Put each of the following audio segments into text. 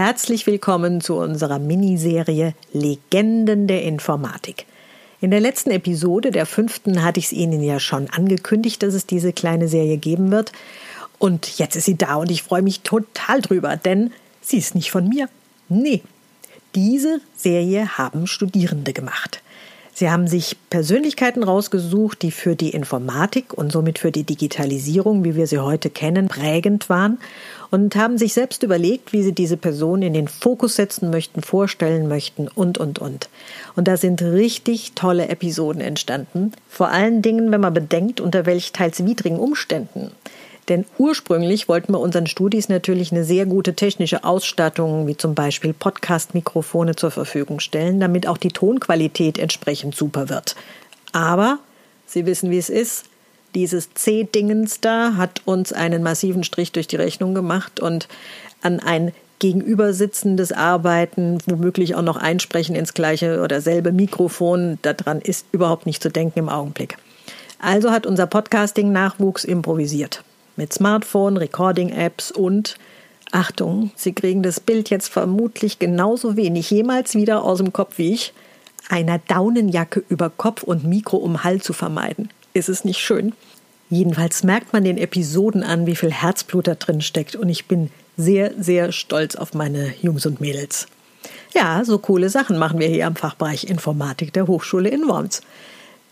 Herzlich willkommen zu unserer Miniserie Legenden der Informatik. In der letzten Episode, der fünften, hatte ich es Ihnen ja schon angekündigt, dass es diese kleine Serie geben wird. Und jetzt ist sie da und ich freue mich total drüber, denn sie ist nicht von mir. Nee, diese Serie haben Studierende gemacht. Sie haben sich Persönlichkeiten rausgesucht, die für die Informatik und somit für die Digitalisierung, wie wir sie heute kennen, prägend waren und haben sich selbst überlegt, wie sie diese Person in den Fokus setzen möchten, vorstellen möchten und, und, und. Und da sind richtig tolle Episoden entstanden. Vor allen Dingen, wenn man bedenkt, unter welch teils widrigen Umständen. Denn ursprünglich wollten wir unseren Studis natürlich eine sehr gute technische Ausstattung, wie zum Beispiel Podcast-Mikrofone zur Verfügung stellen, damit auch die Tonqualität entsprechend super wird. Aber Sie wissen, wie es ist. Dieses C-Dingens da hat uns einen massiven Strich durch die Rechnung gemacht und an ein gegenübersitzendes Arbeiten, womöglich auch noch einsprechen ins gleiche oder selbe Mikrofon, daran ist überhaupt nicht zu denken im Augenblick. Also hat unser Podcasting-Nachwuchs improvisiert mit Smartphone, Recording-Apps und Achtung, Sie kriegen das Bild jetzt vermutlich genauso wenig jemals wieder aus dem Kopf wie ich, einer Daunenjacke über Kopf und Mikro um Hall zu vermeiden. Ist es nicht schön? Jedenfalls merkt man den Episoden an, wie viel Herzblut da drin steckt und ich bin sehr, sehr stolz auf meine Jungs und Mädels. Ja, so coole Sachen machen wir hier am Fachbereich Informatik der Hochschule in Worms.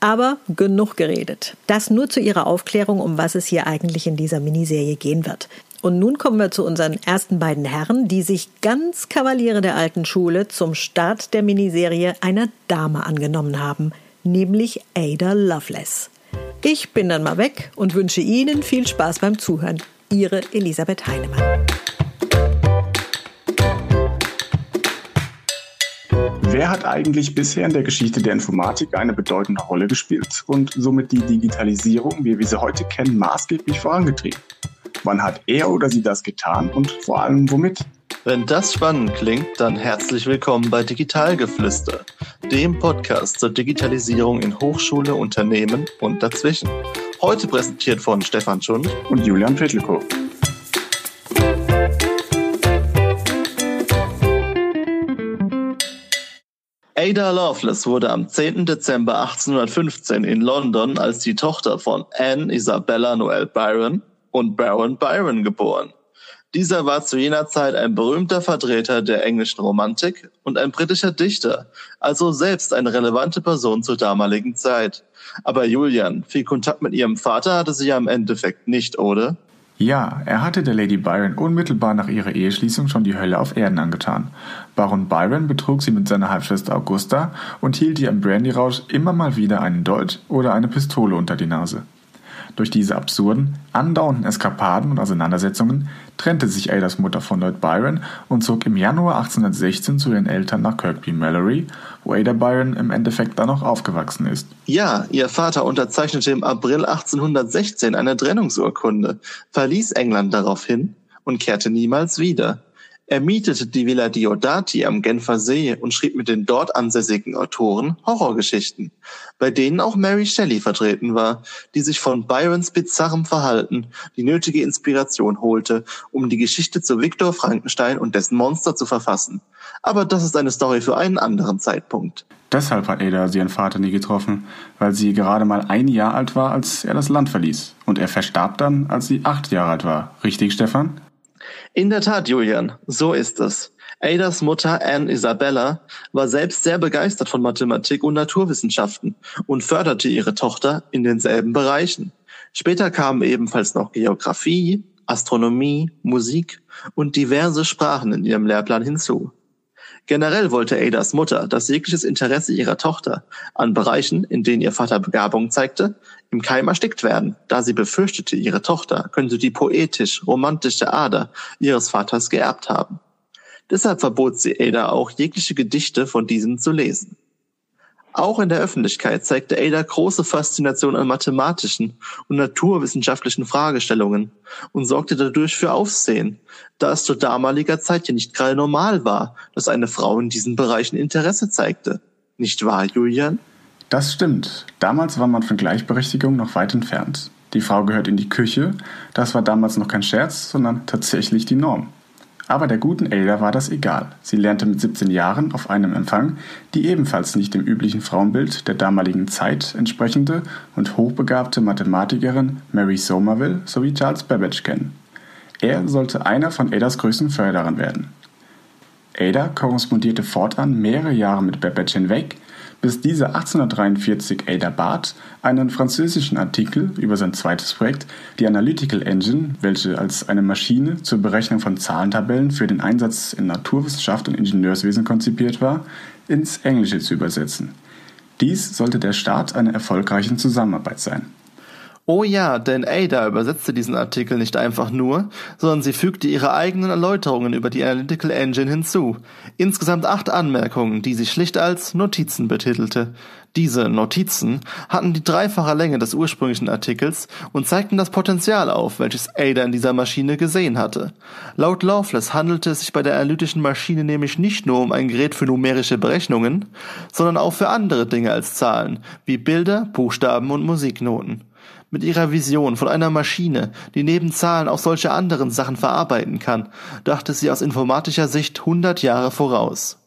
Aber genug geredet. Das nur zu Ihrer Aufklärung, um was es hier eigentlich in dieser Miniserie gehen wird. Und nun kommen wir zu unseren ersten beiden Herren, die sich ganz Kavaliere der alten Schule zum Start der Miniserie einer Dame angenommen haben, nämlich Ada Lovelace. Ich bin dann mal weg und wünsche Ihnen viel Spaß beim Zuhören. Ihre Elisabeth Heinemann. Wer hat eigentlich bisher in der Geschichte der Informatik eine bedeutende Rolle gespielt und somit die Digitalisierung, wie wir sie heute kennen, maßgeblich vorangetrieben? Wann hat er oder sie das getan und vor allem womit? Wenn das spannend klingt, dann herzlich willkommen bei Digitalgeflüster, dem Podcast zur Digitalisierung in Hochschule, Unternehmen und dazwischen. Heute präsentiert von Stefan Schund und Julian Pittelkow. Ada Lovelace wurde am 10. Dezember 1815 in London als die Tochter von Anne Isabella Noel Byron und Baron Byron geboren. Dieser war zu jener Zeit ein berühmter Vertreter der englischen Romantik und ein britischer Dichter, also selbst eine relevante Person zur damaligen Zeit. Aber Julian, viel Kontakt mit ihrem Vater hatte sie ja im Endeffekt nicht, oder? Ja, er hatte der Lady Byron unmittelbar nach ihrer Eheschließung schon die Hölle auf Erden angetan. Baron Byron betrug sie mit seiner Halbschwester Augusta und hielt ihr im Brandyrausch immer mal wieder einen Dolch oder eine Pistole unter die Nase. Durch diese absurden, andauernden Eskapaden und Auseinandersetzungen trennte sich Adas Mutter von Lloyd Byron und zog im Januar 1816 zu ihren Eltern nach Kirkby Mallory, wo Ada Byron im Endeffekt dann auch aufgewachsen ist. Ja, ihr Vater unterzeichnete im April 1816 eine Trennungsurkunde, verließ England daraufhin und kehrte niemals wieder. Er mietete die Villa Diodati am Genfer See und schrieb mit den dort ansässigen Autoren Horrorgeschichten, bei denen auch Mary Shelley vertreten war, die sich von Byrons bizarrem Verhalten die nötige Inspiration holte, um die Geschichte zu Viktor Frankenstein und dessen Monster zu verfassen. Aber das ist eine Story für einen anderen Zeitpunkt. Deshalb hat Ada ihren Vater nie getroffen, weil sie gerade mal ein Jahr alt war, als er das Land verließ. Und er verstarb dann, als sie acht Jahre alt war. Richtig, Stefan? In der Tat, Julian, so ist es. Adas Mutter Anne Isabella war selbst sehr begeistert von Mathematik und Naturwissenschaften und förderte ihre Tochter in denselben Bereichen. Später kamen ebenfalls noch Geographie, Astronomie, Musik und diverse Sprachen in ihrem Lehrplan hinzu. Generell wollte Adas Mutter, dass jegliches Interesse ihrer Tochter an Bereichen, in denen ihr Vater Begabung zeigte, im Keim erstickt werden, da sie befürchtete, ihre Tochter könnte die poetisch-romantische Ader ihres Vaters geerbt haben. Deshalb verbot sie Ada auch jegliche Gedichte von diesem zu lesen. Auch in der Öffentlichkeit zeigte Ada große Faszination an mathematischen und naturwissenschaftlichen Fragestellungen und sorgte dadurch für Aufsehen, da es zu damaliger Zeit ja nicht gerade normal war, dass eine Frau in diesen Bereichen Interesse zeigte. Nicht wahr, Julian? Das stimmt. Damals war man von Gleichberechtigung noch weit entfernt. Die Frau gehört in die Küche, das war damals noch kein Scherz, sondern tatsächlich die Norm. Aber der guten Ada war das egal. Sie lernte mit 17 Jahren auf einem Empfang die ebenfalls nicht dem üblichen Frauenbild der damaligen Zeit entsprechende und hochbegabte Mathematikerin Mary Somerville sowie Charles Babbage kennen. Er sollte einer von Adas größten Förderern werden. Ada korrespondierte fortan mehrere Jahre mit Babbage hinweg, bis dieser 1843 Ada bat, einen französischen Artikel über sein zweites Projekt, die Analytical Engine, welche als eine Maschine zur Berechnung von Zahlentabellen für den Einsatz in Naturwissenschaft und Ingenieurswesen konzipiert war, ins Englische zu übersetzen. Dies sollte der Start einer erfolgreichen Zusammenarbeit sein. Oh ja, denn Ada übersetzte diesen Artikel nicht einfach nur, sondern sie fügte ihre eigenen Erläuterungen über die Analytical Engine hinzu. Insgesamt acht Anmerkungen, die sie schlicht als Notizen betitelte. Diese Notizen hatten die dreifache Länge des ursprünglichen Artikels und zeigten das Potenzial auf, welches Ada in dieser Maschine gesehen hatte. Laut Loveless handelte es sich bei der analytischen Maschine nämlich nicht nur um ein Gerät für numerische Berechnungen, sondern auch für andere Dinge als Zahlen, wie Bilder, Buchstaben und Musiknoten. Mit ihrer Vision von einer Maschine, die neben Zahlen auch solche anderen Sachen verarbeiten kann, dachte sie aus informatischer Sicht 100 Jahre voraus.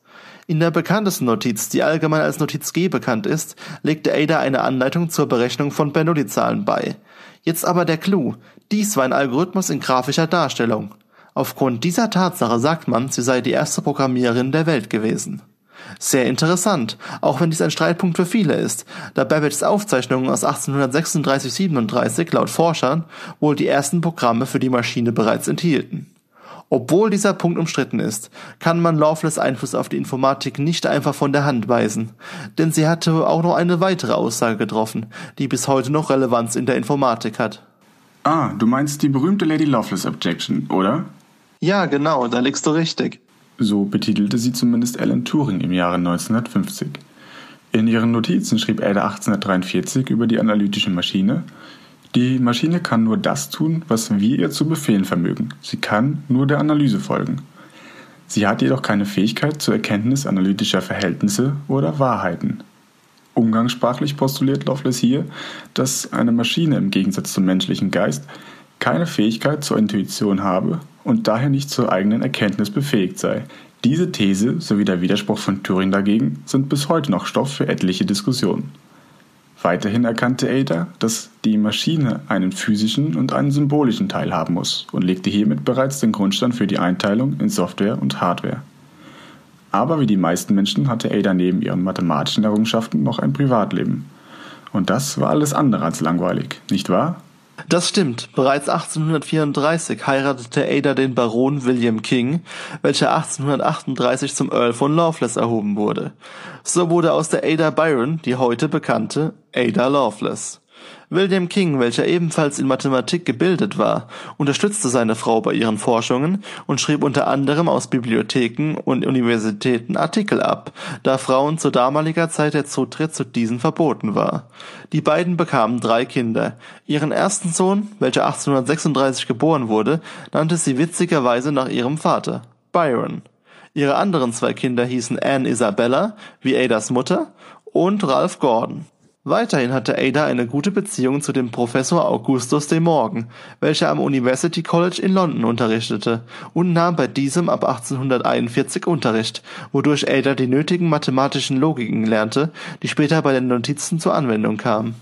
In der bekanntesten Notiz, die allgemein als Notiz G bekannt ist, legte Ada eine Anleitung zur Berechnung von Bernoulli-Zahlen bei. Jetzt aber der Clou. Dies war ein Algorithmus in grafischer Darstellung. Aufgrund dieser Tatsache sagt man, sie sei die erste Programmiererin der Welt gewesen. Sehr interessant, auch wenn dies ein Streitpunkt für viele ist, da Babbages Aufzeichnungen aus 1836-37 laut Forschern wohl die ersten Programme für die Maschine bereits enthielten. Obwohl dieser Punkt umstritten ist, kann man Loveless Einfluss auf die Informatik nicht einfach von der Hand weisen, denn sie hatte auch noch eine weitere Aussage getroffen, die bis heute noch Relevanz in der Informatik hat. Ah, du meinst die berühmte Lady Loveless Objection, oder? Ja, genau, da liegst du richtig. So betitelte sie zumindest Alan Turing im Jahre 1950. In ihren Notizen schrieb Ada 1843 über die analytische Maschine, die Maschine kann nur das tun, was wir ihr zu befehlen vermögen. Sie kann nur der Analyse folgen. Sie hat jedoch keine Fähigkeit zur Erkenntnis analytischer Verhältnisse oder Wahrheiten. Umgangssprachlich postuliert Loveless hier, dass eine Maschine im Gegensatz zum menschlichen Geist keine Fähigkeit zur Intuition habe und daher nicht zur eigenen Erkenntnis befähigt sei. Diese These sowie der Widerspruch von Turing dagegen sind bis heute noch Stoff für etliche Diskussionen. Weiterhin erkannte Ada, dass die Maschine einen physischen und einen symbolischen Teil haben muss und legte hiermit bereits den Grundstein für die Einteilung in Software und Hardware. Aber wie die meisten Menschen hatte Ada neben ihren mathematischen Errungenschaften noch ein Privatleben. Und das war alles andere als langweilig, nicht wahr? Das stimmt. Bereits 1834 heiratete Ada den Baron William King, welcher 1838 zum Earl von Loveless erhoben wurde. So wurde aus der Ada Byron die heute bekannte Ada Loveless. William King, welcher ebenfalls in Mathematik gebildet war, unterstützte seine Frau bei ihren Forschungen und schrieb unter anderem aus Bibliotheken und Universitäten Artikel ab, da Frauen zu damaliger Zeit der Zutritt zu diesen verboten war. Die beiden bekamen drei Kinder. Ihren ersten Sohn, welcher 1836 geboren wurde, nannte sie witzigerweise nach ihrem Vater, Byron. Ihre anderen zwei Kinder hießen Anne Isabella, wie Adas Mutter, und Ralph Gordon. Weiterhin hatte Ada eine gute Beziehung zu dem Professor Augustus de Morgan, welcher am University College in London unterrichtete und nahm bei diesem ab 1841 Unterricht, wodurch Ada die nötigen mathematischen Logiken lernte, die später bei den Notizen zur Anwendung kamen.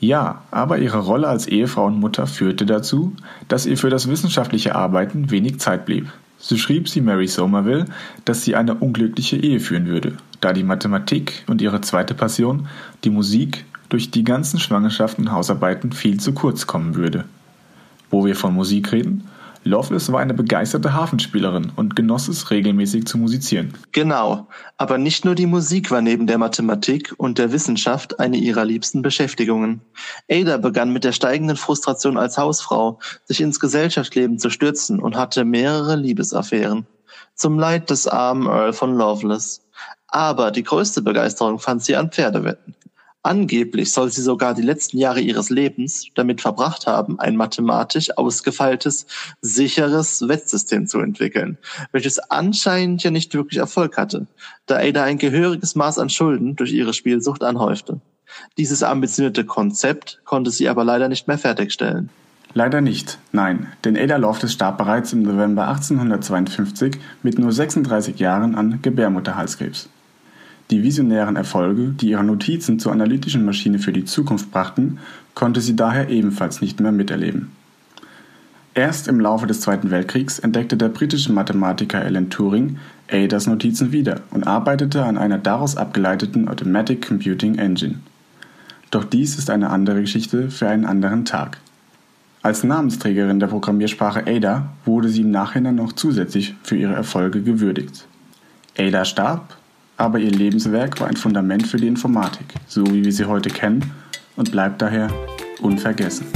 Ja, aber ihre Rolle als Ehefrau und Mutter führte dazu, dass ihr für das wissenschaftliche Arbeiten wenig Zeit blieb. So schrieb sie Mary Somerville, dass sie eine unglückliche Ehe führen würde, da die Mathematik und ihre zweite Passion, die Musik, durch die ganzen Schwangerschaften und Hausarbeiten viel zu kurz kommen würde. Wo wir von Musik reden, Loveless war eine begeisterte Hafenspielerin und genoss es regelmäßig zu musizieren. Genau, aber nicht nur die Musik war neben der Mathematik und der Wissenschaft eine ihrer liebsten Beschäftigungen. Ada begann mit der steigenden Frustration als Hausfrau, sich ins Gesellschaftsleben zu stürzen und hatte mehrere Liebesaffären. Zum Leid des armen Earl von Loveless. Aber die größte Begeisterung fand sie an Pferdewetten. Angeblich soll sie sogar die letzten Jahre ihres Lebens damit verbracht haben, ein mathematisch ausgefeiltes, sicheres Wettsystem zu entwickeln, welches anscheinend ja nicht wirklich Erfolg hatte, da Ada ein gehöriges Maß an Schulden durch ihre Spielsucht anhäufte. Dieses ambitionierte Konzept konnte sie aber leider nicht mehr fertigstellen. Leider nicht, nein, denn Ada Lovelace starb bereits im November 1852 mit nur 36 Jahren an Gebärmutterhalskrebs. Die visionären Erfolge, die ihre Notizen zur analytischen Maschine für die Zukunft brachten, konnte sie daher ebenfalls nicht mehr miterleben. Erst im Laufe des Zweiten Weltkriegs entdeckte der britische Mathematiker Alan Turing Adas Notizen wieder und arbeitete an einer daraus abgeleiteten Automatic Computing Engine. Doch dies ist eine andere Geschichte für einen anderen Tag. Als Namensträgerin der Programmiersprache Ada wurde sie im Nachhinein noch zusätzlich für ihre Erfolge gewürdigt. Ada starb, aber ihr Lebenswerk war ein Fundament für die Informatik, so wie wir sie heute kennen, und bleibt daher unvergessen.